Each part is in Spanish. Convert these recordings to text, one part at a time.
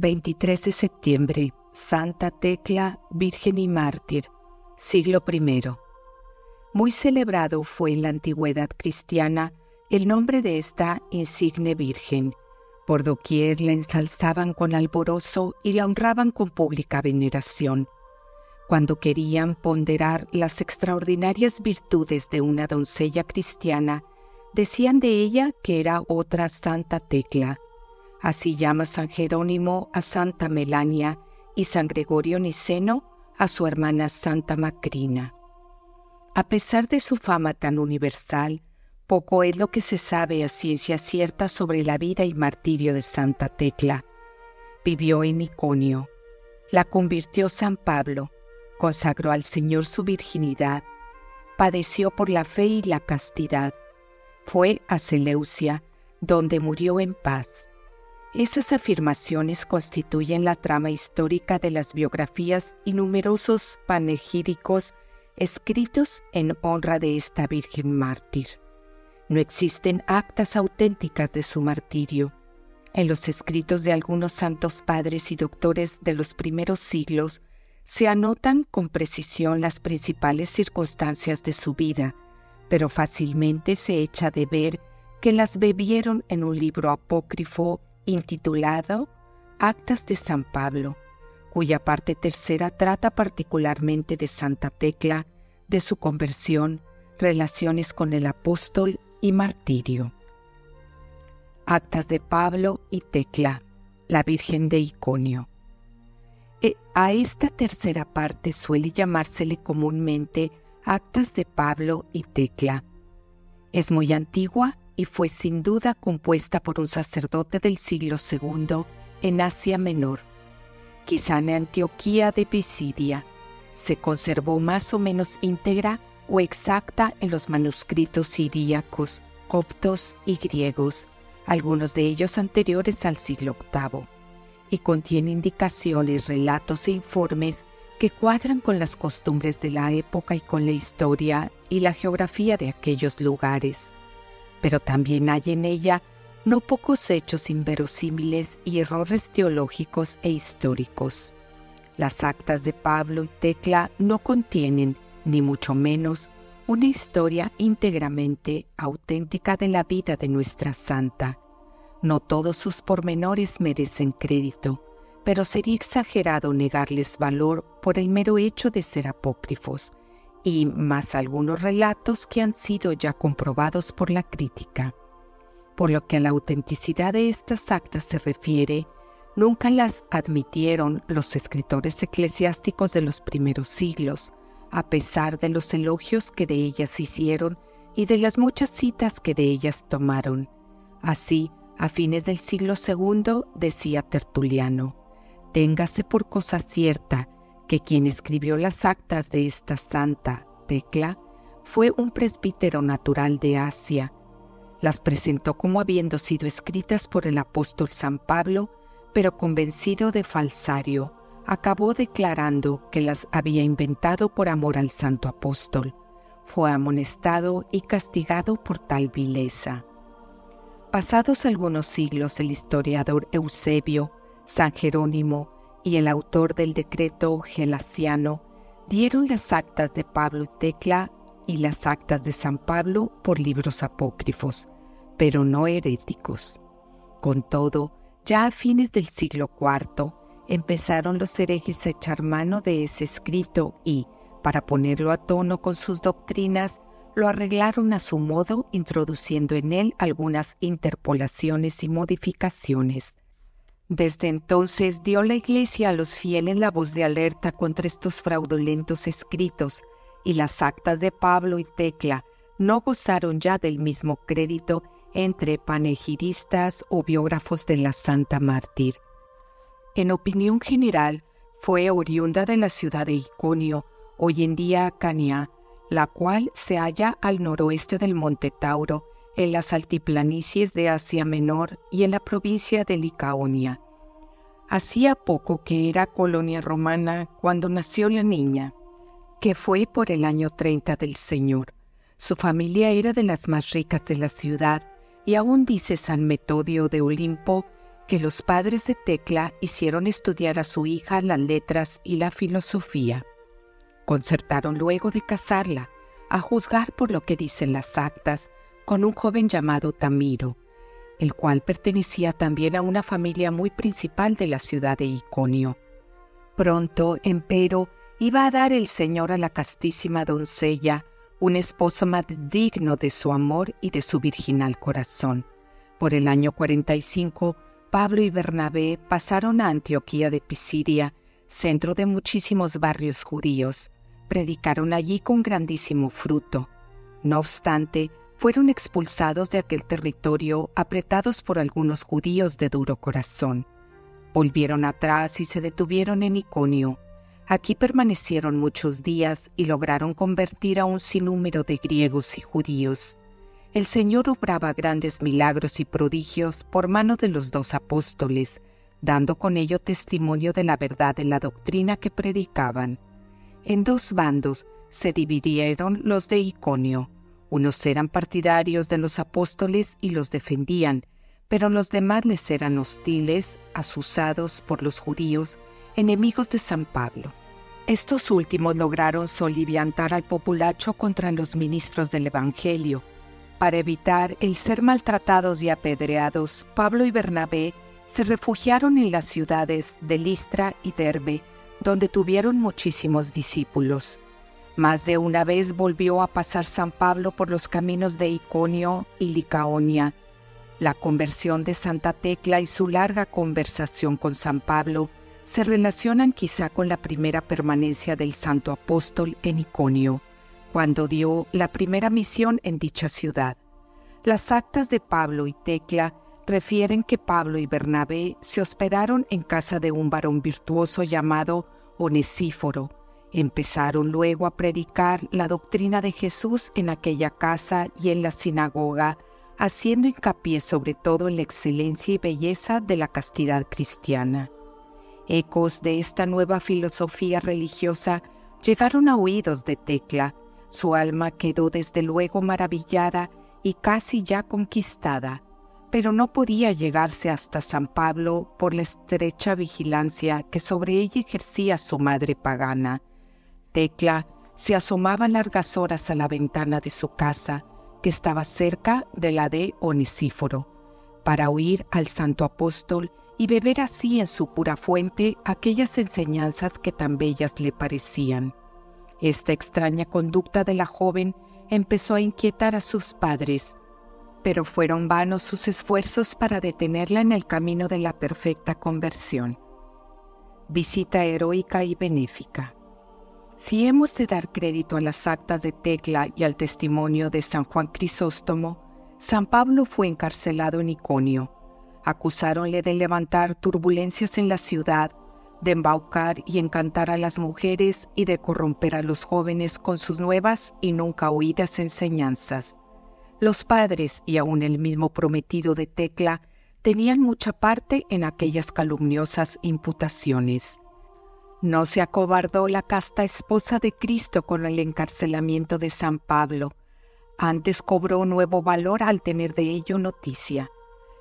23 de septiembre, Santa Tecla, Virgen y Mártir, siglo I. Muy celebrado fue en la antigüedad cristiana el nombre de esta insigne Virgen. Por doquier la ensalzaban con alborozo y la honraban con pública veneración. Cuando querían ponderar las extraordinarias virtudes de una doncella cristiana, decían de ella que era otra Santa Tecla. Así llama San Jerónimo a Santa Melania y San Gregorio Niceno a su hermana Santa Macrina. A pesar de su fama tan universal, poco es lo que se sabe a ciencia cierta sobre la vida y martirio de Santa Tecla. Vivió en Iconio. La convirtió San Pablo, consagró al Señor su virginidad, padeció por la fe y la castidad. Fue a Seleucia, donde murió en paz. Esas afirmaciones constituyen la trama histórica de las biografías y numerosos panegíricos escritos en honra de esta Virgen mártir. No existen actas auténticas de su martirio. En los escritos de algunos santos padres y doctores de los primeros siglos se anotan con precisión las principales circunstancias de su vida, pero fácilmente se echa de ver que las bebieron en un libro apócrifo intitulado Actas de San Pablo, cuya parte tercera trata particularmente de Santa Tecla, de su conversión, relaciones con el apóstol y martirio. Actas de Pablo y Tecla, la Virgen de Iconio. E, a esta tercera parte suele llamársele comúnmente Actas de Pablo y Tecla. Es muy antigua y fue sin duda compuesta por un sacerdote del siglo II en Asia Menor. Quizá en Antioquía de Pisidia se conservó más o menos íntegra o exacta en los manuscritos siríacos, coptos y griegos, algunos de ellos anteriores al siglo VIII, y contiene indicaciones, relatos e informes que cuadran con las costumbres de la época y con la historia y la geografía de aquellos lugares pero también hay en ella no pocos hechos inverosímiles y errores teológicos e históricos. Las actas de Pablo y Tecla no contienen, ni mucho menos, una historia íntegramente auténtica de la vida de nuestra santa. No todos sus pormenores merecen crédito, pero sería exagerado negarles valor por el mero hecho de ser apócrifos, y más algunos relatos que han sido ya comprobados por la crítica. Por lo que a la autenticidad de estas actas se refiere, nunca las admitieron los escritores eclesiásticos de los primeros siglos, a pesar de los elogios que de ellas hicieron y de las muchas citas que de ellas tomaron. Así, a fines del siglo II, decía Tertuliano, téngase por cosa cierta que quien escribió las actas de esta santa Tecla fue un presbítero natural de Asia. Las presentó como habiendo sido escritas por el apóstol San Pablo, pero convencido de falsario, acabó declarando que las había inventado por amor al santo apóstol. Fue amonestado y castigado por tal vileza. Pasados algunos siglos, el historiador Eusebio, San Jerónimo y el autor del decreto gelasiano dieron las actas de Pablo y Tecla y las actas de San Pablo por libros apócrifos, pero no heréticos. Con todo, ya a fines del siglo IV empezaron los herejes a echar mano de ese escrito y, para ponerlo a tono con sus doctrinas, lo arreglaron a su modo introduciendo en él algunas interpolaciones y modificaciones. Desde entonces dio la Iglesia a los fieles la voz de alerta contra estos fraudulentos escritos, y las actas de Pablo y Tecla no gozaron ya del mismo crédito entre panegiristas o biógrafos de la Santa Mártir. En opinión general, fue oriunda de la ciudad de Iconio, hoy en día Cania, la cual se halla al noroeste del Monte Tauro, en las altiplanicies de Asia Menor y en la provincia de Licaonia. Hacía poco que era colonia romana cuando nació la niña, que fue por el año 30 del Señor. Su familia era de las más ricas de la ciudad y aún dice San Metodio de Olimpo que los padres de Tecla hicieron estudiar a su hija las letras y la filosofía. Concertaron luego de casarla, a juzgar por lo que dicen las actas, con un joven llamado Tamiro, el cual pertenecía también a una familia muy principal de la ciudad de Iconio. Pronto, empero, iba a dar el Señor a la castísima doncella un esposo más digno de su amor y de su virginal corazón. Por el año 45, Pablo y Bernabé pasaron a Antioquía de Pisidia, centro de muchísimos barrios judíos. Predicaron allí con grandísimo fruto. No obstante, fueron expulsados de aquel territorio apretados por algunos judíos de duro corazón. Volvieron atrás y se detuvieron en Iconio. Aquí permanecieron muchos días y lograron convertir a un sinnúmero de griegos y judíos el Señor obraba grandes milagros y prodigios por mano de los dos apóstoles, dando con ello testimonio de la verdad de la doctrina que predicaban. En dos bandos se dividieron los de Iconio. Unos eran partidarios de los apóstoles y los defendían, pero los demás les eran hostiles, asusados por los judíos, enemigos de San Pablo. Estos últimos lograron soliviantar al populacho contra los ministros del Evangelio, para evitar el ser maltratados y apedreados, Pablo y Bernabé se refugiaron en las ciudades de Listra y Derbe, donde tuvieron muchísimos discípulos. Más de una vez volvió a pasar San Pablo por los caminos de Iconio y Licaonia. La conversión de Santa Tecla y su larga conversación con San Pablo se relacionan quizá con la primera permanencia del santo apóstol en Iconio cuando dio la primera misión en dicha ciudad. Las actas de Pablo y Tecla refieren que Pablo y Bernabé se hospedaron en casa de un varón virtuoso llamado Onesíforo. Empezaron luego a predicar la doctrina de Jesús en aquella casa y en la sinagoga, haciendo hincapié sobre todo en la excelencia y belleza de la castidad cristiana. Ecos de esta nueva filosofía religiosa llegaron a oídos de Tecla, su alma quedó desde luego maravillada y casi ya conquistada, pero no podía llegarse hasta San Pablo por la estrecha vigilancia que sobre ella ejercía su madre pagana. Tecla se asomaba largas horas a la ventana de su casa, que estaba cerca de la de Onesíforo, para oír al santo apóstol y beber así en su pura fuente aquellas enseñanzas que tan bellas le parecían. Esta extraña conducta de la joven empezó a inquietar a sus padres, pero fueron vanos sus esfuerzos para detenerla en el camino de la perfecta conversión. Visita heroica y benéfica. Si hemos de dar crédito a las actas de Tecla y al testimonio de San Juan Crisóstomo, San Pablo fue encarcelado en Iconio. Acusáronle de levantar turbulencias en la ciudad de embaucar y encantar a las mujeres y de corromper a los jóvenes con sus nuevas y nunca oídas enseñanzas. Los padres y aun el mismo prometido de Tecla tenían mucha parte en aquellas calumniosas imputaciones. No se acobardó la casta esposa de Cristo con el encarcelamiento de San Pablo, antes cobró nuevo valor al tener de ello noticia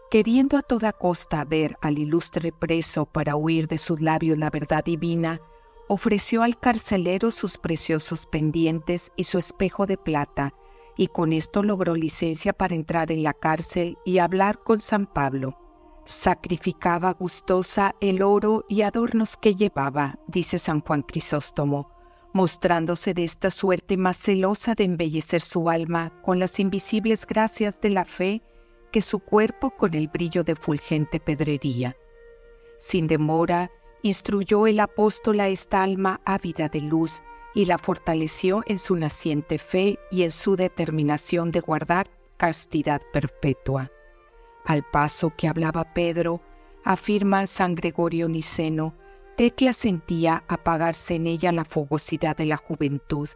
queriendo a toda costa ver al ilustre preso para huir de sus labios la verdad divina, ofreció al carcelero sus preciosos pendientes y su espejo de plata, y con esto logró licencia para entrar en la cárcel y hablar con San Pablo. Sacrificaba gustosa el oro y adornos que llevaba, dice San Juan Crisóstomo, mostrándose de esta suerte más celosa de embellecer su alma con las invisibles gracias de la fe que su cuerpo con el brillo de fulgente pedrería. Sin demora, instruyó el apóstol a esta alma ávida de luz y la fortaleció en su naciente fe y en su determinación de guardar castidad perpetua. Al paso que hablaba Pedro, afirma San Gregorio Niceno, Tecla sentía apagarse en ella la fogosidad de la juventud,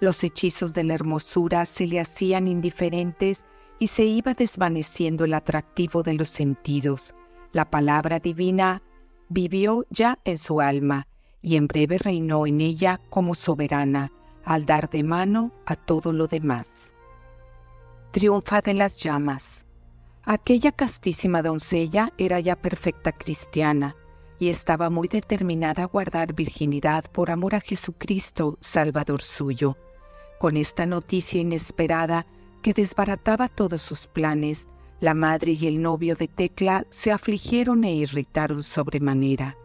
los hechizos de la hermosura se le hacían indiferentes y se iba desvaneciendo el atractivo de los sentidos. La palabra divina vivió ya en su alma y en breve reinó en ella como soberana al dar de mano a todo lo demás. Triunfa de las llamas. Aquella castísima doncella era ya perfecta cristiana y estaba muy determinada a guardar virginidad por amor a Jesucristo, Salvador suyo. Con esta noticia inesperada que desbarataba todos sus planes, la madre y el novio de Tecla se afligieron e irritaron sobremanera.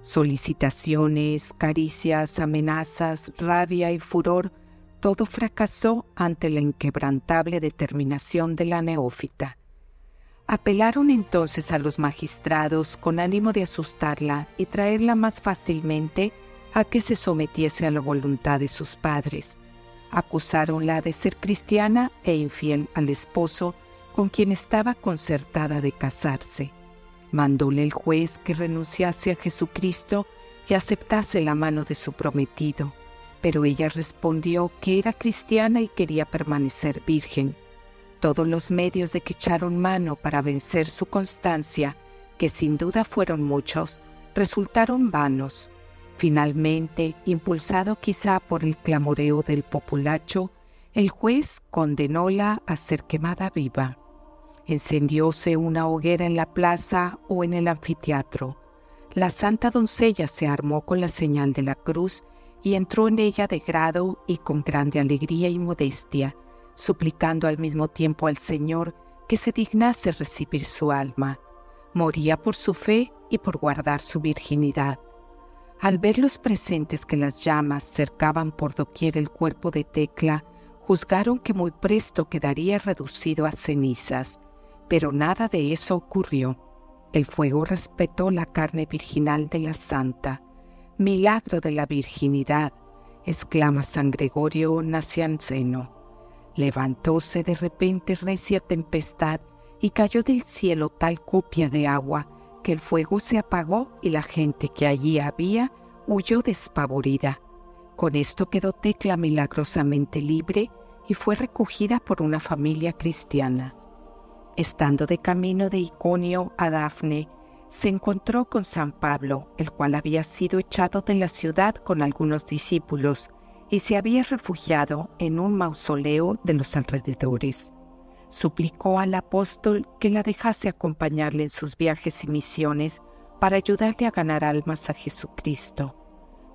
Solicitaciones, caricias, amenazas, rabia y furor, todo fracasó ante la inquebrantable determinación de la neófita. Apelaron entonces a los magistrados con ánimo de asustarla y traerla más fácilmente a que se sometiese a la voluntad de sus padres. Acusáronla de ser cristiana e infiel al esposo con quien estaba concertada de casarse. Mandóle el juez que renunciase a Jesucristo y aceptase la mano de su prometido, pero ella respondió que era cristiana y quería permanecer virgen. Todos los medios de que echaron mano para vencer su constancia, que sin duda fueron muchos, resultaron vanos. Finalmente, impulsado quizá por el clamoreo del populacho, el juez condenóla a ser quemada viva. Encendióse una hoguera en la plaza o en el anfiteatro. La santa doncella se armó con la señal de la cruz y entró en ella de grado y con grande alegría y modestia, suplicando al mismo tiempo al Señor que se dignase recibir su alma. Moría por su fe y por guardar su virginidad. Al ver los presentes que las llamas cercaban por doquier el cuerpo de Tecla, juzgaron que muy presto quedaría reducido a cenizas pero nada de eso ocurrió. El fuego respetó la carne virginal de la santa. Milagro de la virginidad, exclama San Gregorio Nacianceno. Levantóse de repente recia tempestad y cayó del cielo tal copia de agua que el fuego se apagó y la gente que allí había huyó despavorida. Con esto quedó Tecla milagrosamente libre y fue recogida por una familia cristiana. Estando de camino de Iconio a Dafne, se encontró con San Pablo, el cual había sido echado de la ciudad con algunos discípulos y se había refugiado en un mausoleo de los alrededores. Suplicó al apóstol que la dejase acompañarle en sus viajes y misiones para ayudarle a ganar almas a Jesucristo.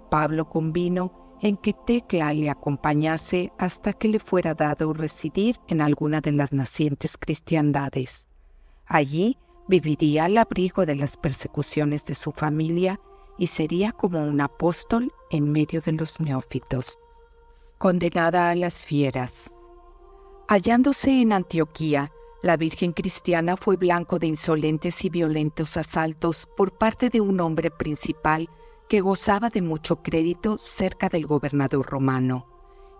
Pablo convino en que Tecla le acompañase hasta que le fuera dado residir en alguna de las nacientes cristiandades. Allí viviría al abrigo de las persecuciones de su familia y sería como un apóstol en medio de los neófitos. Condenada a las fieras. Hallándose en Antioquía, la Virgen cristiana fue blanco de insolentes y violentos asaltos por parte de un hombre principal que gozaba de mucho crédito cerca del gobernador romano.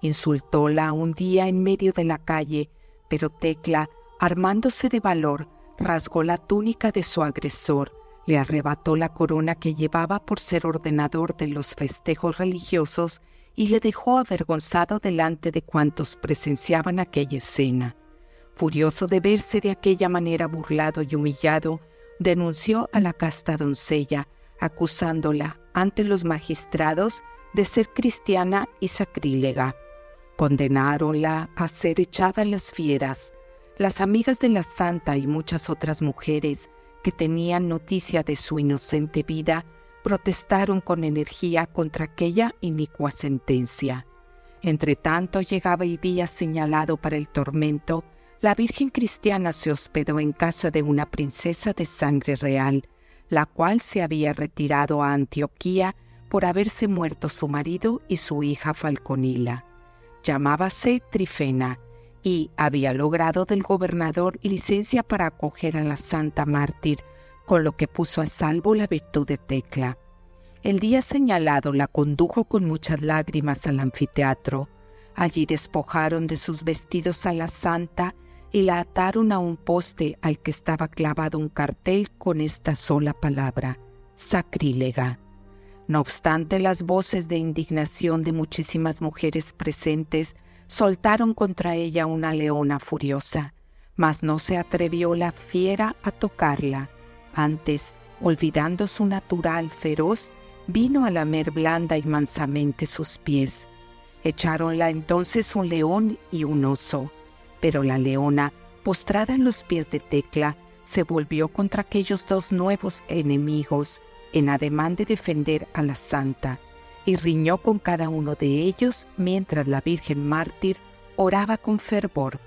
Insultóla un día en medio de la calle, pero Tecla, armándose de valor, rasgó la túnica de su agresor, le arrebató la corona que llevaba por ser ordenador de los festejos religiosos y le dejó avergonzado delante de cuantos presenciaban aquella escena. Furioso de verse de aquella manera burlado y humillado, denunció a la casta doncella, acusándola ante los magistrados de ser cristiana y sacrílega. Condenáronla a ser echada a las fieras. Las amigas de la santa y muchas otras mujeres que tenían noticia de su inocente vida protestaron con energía contra aquella inicua sentencia. Entre tanto llegaba el día señalado para el tormento, la Virgen cristiana se hospedó en casa de una princesa de sangre real, la cual se había retirado a Antioquía por haberse muerto su marido y su hija Falconila. Llamábase Trifena y había logrado del gobernador licencia para acoger a la santa mártir, con lo que puso a salvo la virtud de Tecla. El día señalado la condujo con muchas lágrimas al anfiteatro. Allí despojaron de sus vestidos a la santa y la ataron a un poste al que estaba clavado un cartel con esta sola palabra, sacrílega. No obstante, las voces de indignación de muchísimas mujeres presentes soltaron contra ella una leona furiosa, mas no se atrevió la fiera a tocarla. Antes, olvidando su natural feroz, vino a lamer blanda y mansamente sus pies. Echáronla entonces un león y un oso, pero la leona, postrada en los pies de Tecla, se volvió contra aquellos dos nuevos enemigos en ademán de defender a la santa, y riñó con cada uno de ellos mientras la Virgen mártir oraba con fervor.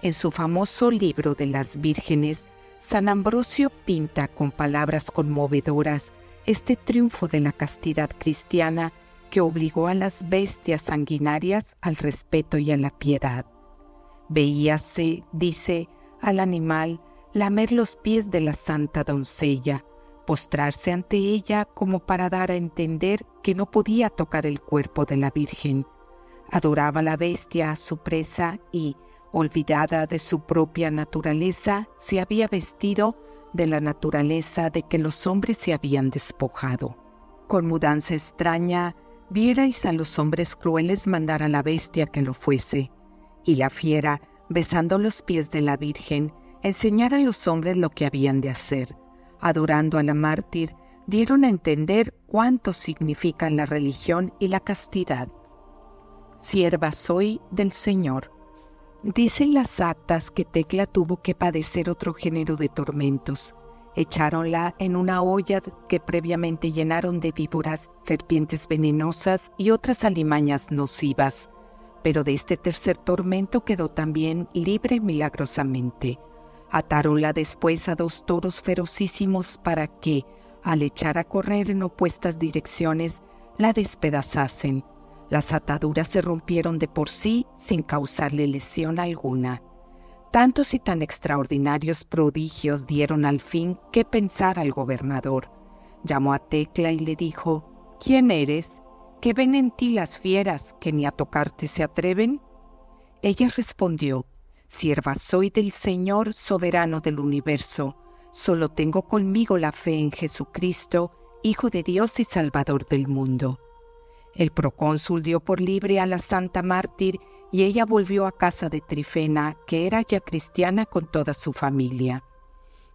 En su famoso libro de las vírgenes, San Ambrosio pinta con palabras conmovedoras este triunfo de la castidad cristiana que obligó a las bestias sanguinarias al respeto y a la piedad. Veíase, dice, al animal lamer los pies de la santa doncella, postrarse ante ella como para dar a entender que no podía tocar el cuerpo de la Virgen. Adoraba la bestia a su presa y, olvidada de su propia naturaleza, se había vestido de la naturaleza de que los hombres se habían despojado. Con mudanza extraña, vierais a los hombres crueles mandar a la bestia que lo fuese, y la fiera, besando los pies de la Virgen, enseñar a los hombres lo que habían de hacer adorando a la mártir, dieron a entender cuánto significan la religión y la castidad. Sierva soy del Señor. Dicen las actas que Tecla tuvo que padecer otro género de tormentos. Echáronla en una olla que previamente llenaron de víboras, serpientes venenosas y otras alimañas nocivas. Pero de este tercer tormento quedó también libre milagrosamente. Atáronla después a dos toros ferocísimos para que, al echar a correr en opuestas direcciones, la despedazasen. Las ataduras se rompieron de por sí sin causarle lesión alguna. Tantos y tan extraordinarios prodigios dieron al fin que pensar al gobernador. Llamó a Tecla y le dijo, ¿Quién eres? ¿Qué ven en ti las fieras que ni a tocarte se atreven? Ella respondió, Sierva soy del Señor soberano del universo. Solo tengo conmigo la fe en Jesucristo, Hijo de Dios y Salvador del mundo. El procónsul dio por libre a la santa mártir y ella volvió a casa de Trifena, que era ya cristiana con toda su familia.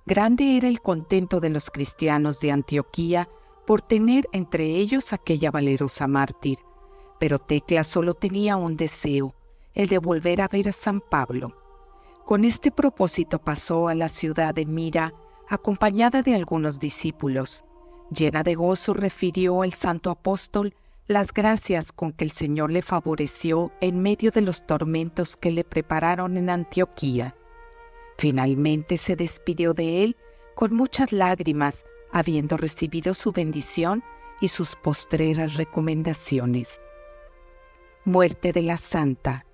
Grande era el contento de los cristianos de Antioquía por tener entre ellos aquella valerosa mártir, pero Tecla solo tenía un deseo, el de volver a ver a San Pablo. Con este propósito pasó a la ciudad de Mira, acompañada de algunos discípulos. Llena de gozo refirió el santo apóstol las gracias con que el Señor le favoreció en medio de los tormentos que le prepararon en Antioquía. Finalmente se despidió de él con muchas lágrimas, habiendo recibido su bendición y sus postreras recomendaciones. Muerte de la Santa.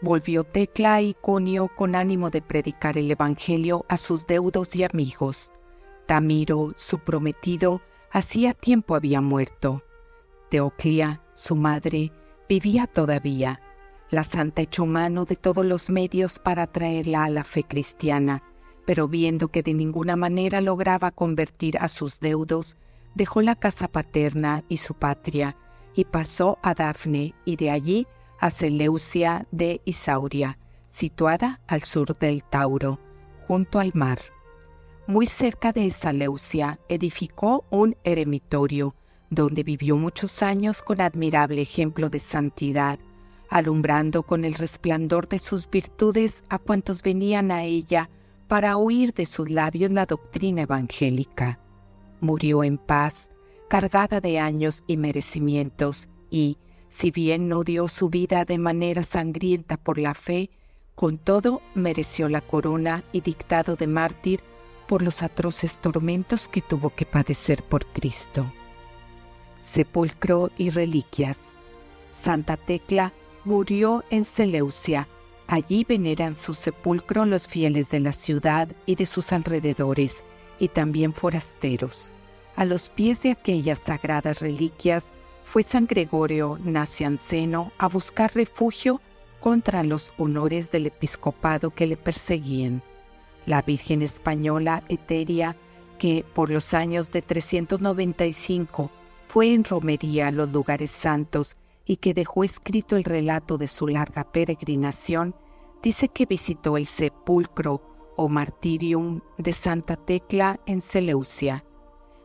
Volvió Tecla a Iconio con ánimo de predicar el Evangelio a sus deudos y amigos. Tamiro, su prometido, hacía tiempo había muerto. Teoclia, su madre, vivía todavía. La santa echó mano de todos los medios para traerla a la fe cristiana, pero viendo que de ninguna manera lograba convertir a sus deudos, dejó la casa paterna y su patria, y pasó a Dafne, y de allí a Seleucia de Isauria, situada al sur del Tauro, junto al mar. Muy cerca de Seleucia edificó un eremitorio, donde vivió muchos años con admirable ejemplo de santidad, alumbrando con el resplandor de sus virtudes a cuantos venían a ella para oír de sus labios la doctrina evangélica. Murió en paz, cargada de años y merecimientos, y, si bien no dio su vida de manera sangrienta por la fe, con todo mereció la corona y dictado de mártir por los atroces tormentos que tuvo que padecer por Cristo. Sepulcro y reliquias. Santa Tecla murió en Seleucia. Allí veneran su sepulcro los fieles de la ciudad y de sus alrededores, y también forasteros. A los pies de aquellas sagradas reliquias fue San Gregorio Nacianceno a buscar refugio contra los honores del episcopado que le perseguían. La Virgen Española Eteria, que por los años de 395 fue en romería a los lugares santos y que dejó escrito el relato de su larga peregrinación, dice que visitó el sepulcro o martirium de Santa Tecla en Seleucia.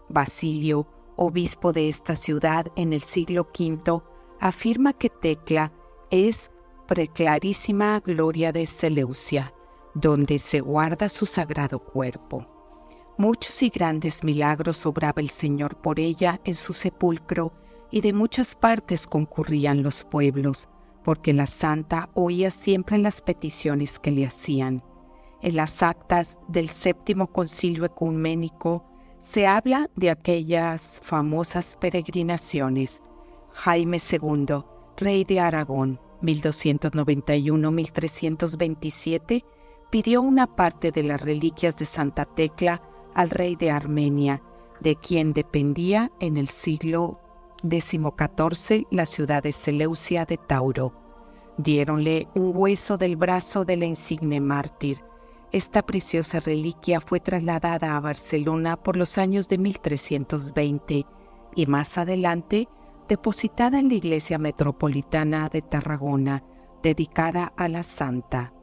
Basilio obispo de esta ciudad en el siglo V, afirma que Tecla es preclarísima gloria de Seleucia, donde se guarda su sagrado cuerpo. Muchos y grandes milagros obraba el Señor por ella en su sepulcro, y de muchas partes concurrían los pueblos, porque la santa oía siempre las peticiones que le hacían. En las actas del séptimo concilio ecuménico se habla de aquellas famosas peregrinaciones. Jaime II, rey de Aragón, 1291-1327, pidió una parte de las reliquias de Santa Tecla al rey de Armenia, de quien dependía en el siglo XIV la ciudad de Seleucia de Tauro. Diéronle un hueso del brazo de la insigne mártir. Esta preciosa reliquia fue trasladada a Barcelona por los años de 1320 y más adelante depositada en la iglesia metropolitana de Tarragona, dedicada a la santa.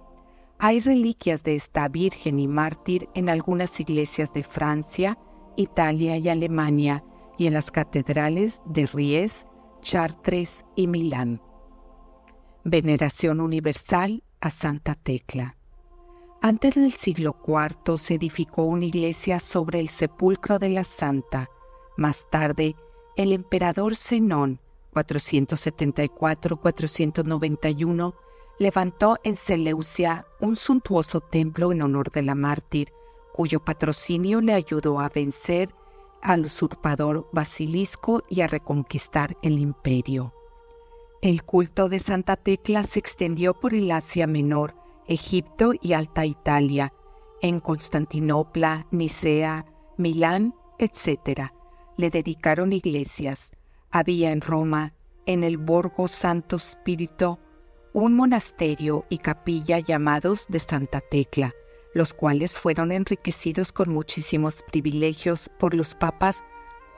Hay reliquias de esta Virgen y mártir en algunas iglesias de Francia, Italia y Alemania y en las catedrales de Ries, Chartres y Milán. Veneración universal a Santa Tecla. Antes del siglo IV se edificó una iglesia sobre el sepulcro de la santa. Más tarde, el emperador Zenón, 474-491, levantó en Seleucia un suntuoso templo en honor de la mártir, cuyo patrocinio le ayudó a vencer al usurpador Basilisco y a reconquistar el imperio. El culto de Santa Tecla se extendió por el Asia Menor, Egipto y Alta Italia, en Constantinopla, Nicea, Milán, etc. Le dedicaron iglesias. Había en Roma, en el Borgo Santo Spirito, un monasterio y capilla llamados de Santa Tecla, los cuales fueron enriquecidos con muchísimos privilegios por los papas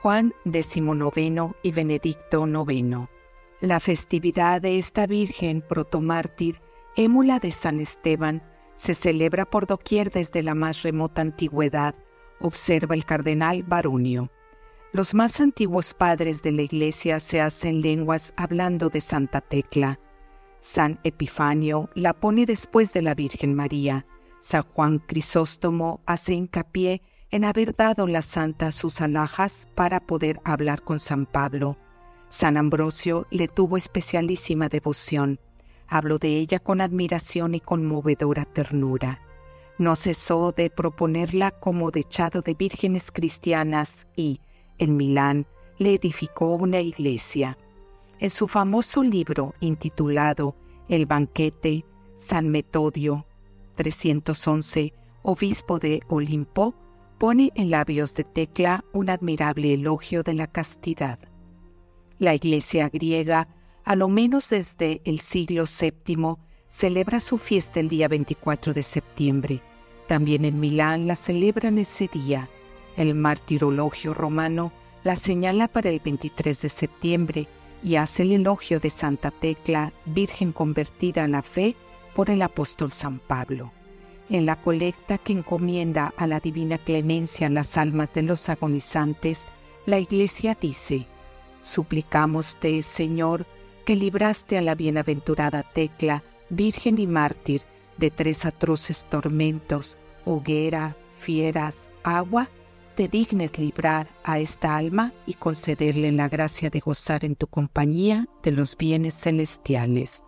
Juan XIX y Benedicto IX. La festividad de esta Virgen protomártir, émula de San Esteban, se celebra por doquier desde la más remota antigüedad, observa el cardenal Barunio. Los más antiguos padres de la Iglesia se hacen lenguas hablando de Santa Tecla, San Epifanio la pone después de la Virgen María. San Juan Crisóstomo hace hincapié en haber dado la santa sus alhajas para poder hablar con San Pablo. San Ambrosio le tuvo especialísima devoción. Habló de ella con admiración y conmovedora ternura. No cesó de proponerla como dechado de vírgenes cristianas y, en Milán, le edificó una iglesia. En su famoso libro intitulado El banquete, San Metodio, 311, obispo de Olimpo, pone en labios de Tecla un admirable elogio de la castidad. La iglesia griega, a lo menos desde el siglo VII, celebra su fiesta el día 24 de septiembre. También en Milán la celebran ese día. El martirologio romano la señala para el 23 de septiembre y hace el elogio de Santa Tecla, Virgen convertida a la fe por el apóstol San Pablo. En la colecta que encomienda a la divina clemencia las almas de los agonizantes, la Iglesia dice, Suplicamoste, Señor, que libraste a la bienaventurada Tecla, Virgen y mártir, de tres atroces tormentos, hoguera, fieras, agua te dignes librar a esta alma y concederle la gracia de gozar en tu compañía de los bienes celestiales.